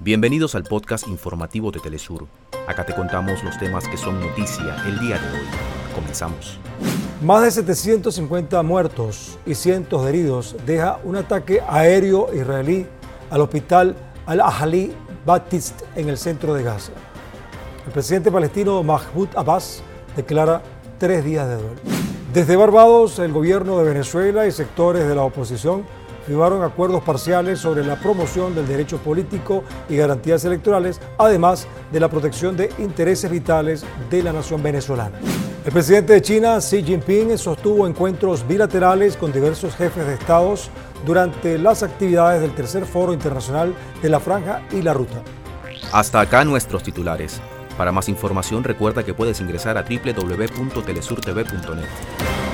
Bienvenidos al podcast informativo de Telesur. Acá te contamos los temas que son noticia el día de hoy. Comenzamos. Más de 750 muertos y cientos de heridos deja un ataque aéreo israelí al hospital Al-Ahli Baptist en el centro de Gaza. El presidente palestino Mahmoud Abbas declara tres días de duelo. Desde Barbados, el gobierno de Venezuela y sectores de la oposición firmaron acuerdos parciales sobre la promoción del derecho político y garantías electorales, además de la protección de intereses vitales de la nación venezolana. El presidente de China, Xi Jinping, sostuvo encuentros bilaterales con diversos jefes de estados durante las actividades del tercer foro internacional de la Franja y la Ruta. Hasta acá nuestros titulares. Para más información recuerda que puedes ingresar a www.telesurtv.net.